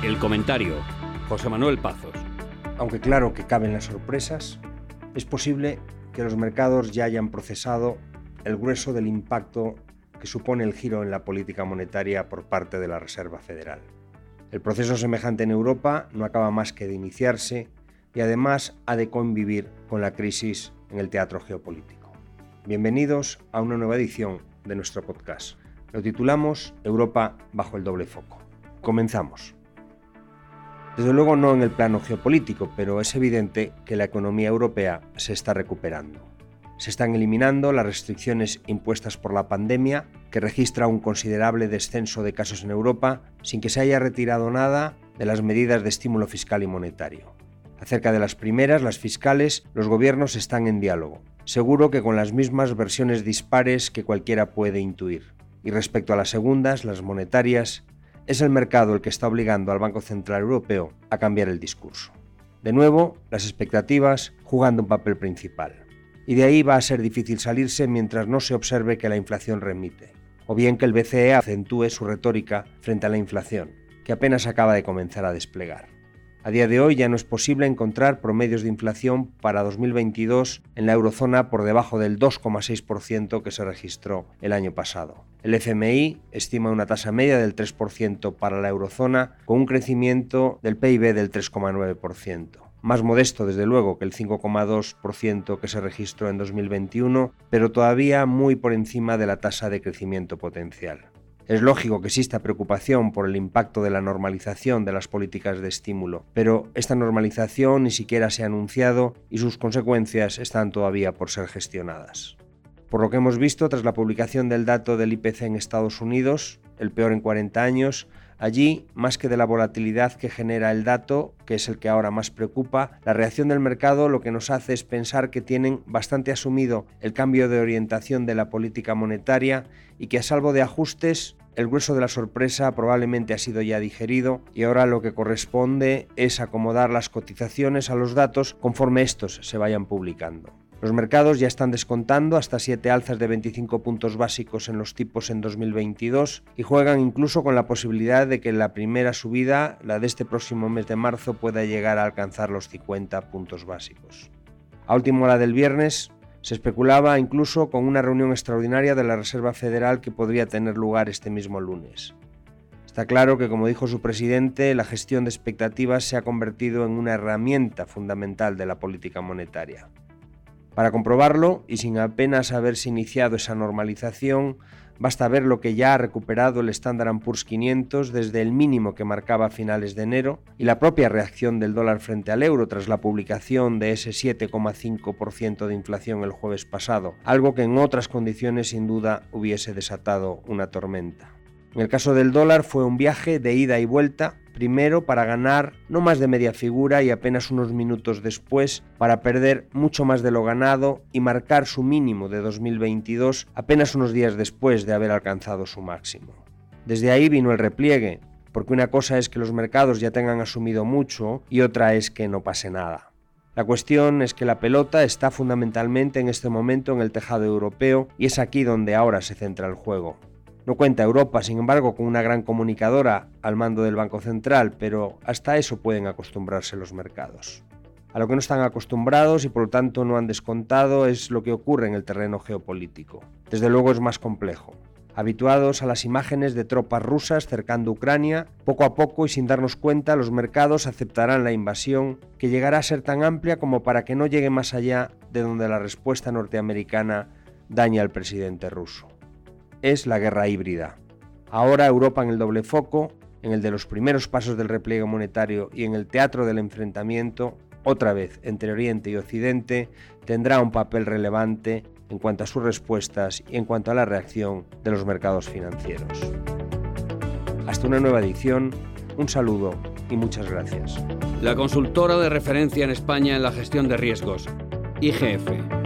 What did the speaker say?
El comentario. José Manuel Pazos. Aunque claro que caben las sorpresas, es posible que los mercados ya hayan procesado el grueso del impacto que supone el giro en la política monetaria por parte de la Reserva Federal. El proceso semejante en Europa no acaba más que de iniciarse y además ha de convivir con la crisis en el teatro geopolítico. Bienvenidos a una nueva edición de nuestro podcast. Lo titulamos Europa bajo el doble foco. Comenzamos. Desde luego no en el plano geopolítico, pero es evidente que la economía europea se está recuperando. Se están eliminando las restricciones impuestas por la pandemia, que registra un considerable descenso de casos en Europa, sin que se haya retirado nada de las medidas de estímulo fiscal y monetario. Acerca de las primeras, las fiscales, los gobiernos están en diálogo, seguro que con las mismas versiones dispares que cualquiera puede intuir. Y respecto a las segundas, las monetarias, es el mercado el que está obligando al Banco Central Europeo a cambiar el discurso. De nuevo, las expectativas jugando un papel principal y de ahí va a ser difícil salirse mientras no se observe que la inflación remite, o bien que el BCE acentúe su retórica frente a la inflación, que apenas acaba de comenzar a desplegar. A día de hoy ya no es posible encontrar promedios de inflación para 2022 en la eurozona por debajo del 2,6% que se registró el año pasado. El FMI estima una tasa media del 3% para la eurozona con un crecimiento del PIB del 3,9% más modesto desde luego que el 5,2% que se registró en 2021, pero todavía muy por encima de la tasa de crecimiento potencial. Es lógico que exista preocupación por el impacto de la normalización de las políticas de estímulo, pero esta normalización ni siquiera se ha anunciado y sus consecuencias están todavía por ser gestionadas. Por lo que hemos visto tras la publicación del dato del IPC en Estados Unidos, el peor en 40 años, Allí, más que de la volatilidad que genera el dato, que es el que ahora más preocupa, la reacción del mercado lo que nos hace es pensar que tienen bastante asumido el cambio de orientación de la política monetaria y que a salvo de ajustes, el grueso de la sorpresa probablemente ha sido ya digerido y ahora lo que corresponde es acomodar las cotizaciones a los datos conforme estos se vayan publicando. Los mercados ya están descontando hasta 7 alzas de 25 puntos básicos en los tipos en 2022 y juegan incluso con la posibilidad de que la primera subida, la de este próximo mes de marzo, pueda llegar a alcanzar los 50 puntos básicos. A última hora del viernes se especulaba incluso con una reunión extraordinaria de la Reserva Federal que podría tener lugar este mismo lunes. Está claro que, como dijo su presidente, la gestión de expectativas se ha convertido en una herramienta fundamental de la política monetaria. Para comprobarlo, y sin apenas haberse iniciado esa normalización, basta ver lo que ya ha recuperado el Standard Poor's 500 desde el mínimo que marcaba a finales de enero y la propia reacción del dólar frente al euro tras la publicación de ese 7,5% de inflación el jueves pasado, algo que en otras condiciones sin duda hubiese desatado una tormenta. En el caso del dólar fue un viaje de ida y vuelta primero para ganar no más de media figura y apenas unos minutos después para perder mucho más de lo ganado y marcar su mínimo de 2022 apenas unos días después de haber alcanzado su máximo. Desde ahí vino el repliegue, porque una cosa es que los mercados ya tengan asumido mucho y otra es que no pase nada. La cuestión es que la pelota está fundamentalmente en este momento en el tejado europeo y es aquí donde ahora se centra el juego. No cuenta Europa, sin embargo, con una gran comunicadora al mando del Banco Central, pero hasta eso pueden acostumbrarse los mercados. A lo que no están acostumbrados y por lo tanto no han descontado es lo que ocurre en el terreno geopolítico. Desde luego es más complejo. Habituados a las imágenes de tropas rusas cercando Ucrania, poco a poco y sin darnos cuenta los mercados aceptarán la invasión que llegará a ser tan amplia como para que no llegue más allá de donde la respuesta norteamericana daña al presidente ruso es la guerra híbrida. Ahora Europa en el doble foco, en el de los primeros pasos del repliegue monetario y en el teatro del enfrentamiento, otra vez entre Oriente y Occidente, tendrá un papel relevante en cuanto a sus respuestas y en cuanto a la reacción de los mercados financieros. Hasta una nueva edición, un saludo y muchas gracias. La consultora de referencia en España en la gestión de riesgos, IGF.